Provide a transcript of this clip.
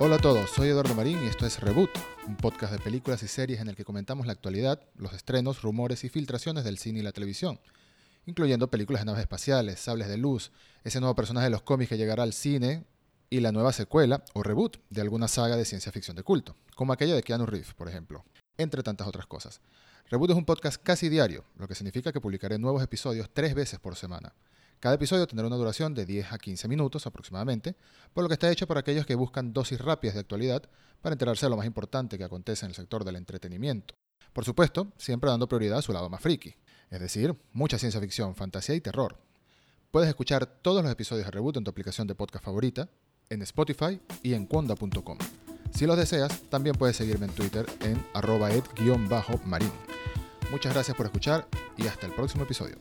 Hola a todos, soy Eduardo Marín y esto es Reboot, un podcast de películas y series en el que comentamos la actualidad, los estrenos, rumores y filtraciones del cine y la televisión, incluyendo películas de naves espaciales, sables de luz, ese nuevo personaje de los cómics que llegará al cine y la nueva secuela o reboot de alguna saga de ciencia ficción de culto, como aquella de Keanu Reeves, por ejemplo, entre tantas otras cosas. Reboot es un podcast casi diario, lo que significa que publicaré nuevos episodios tres veces por semana. Cada episodio tendrá una duración de 10 a 15 minutos aproximadamente, por lo que está hecho para aquellos que buscan dosis rápidas de actualidad para enterarse de lo más importante que acontece en el sector del entretenimiento. Por supuesto, siempre dando prioridad a su lado más friki, es decir, mucha ciencia ficción, fantasía y terror. Puedes escuchar todos los episodios de Reboot en tu aplicación de podcast favorita, en Spotify y en Conda.com. Si los deseas, también puedes seguirme en Twitter en arroba ed-marín. Muchas gracias por escuchar y hasta el próximo episodio.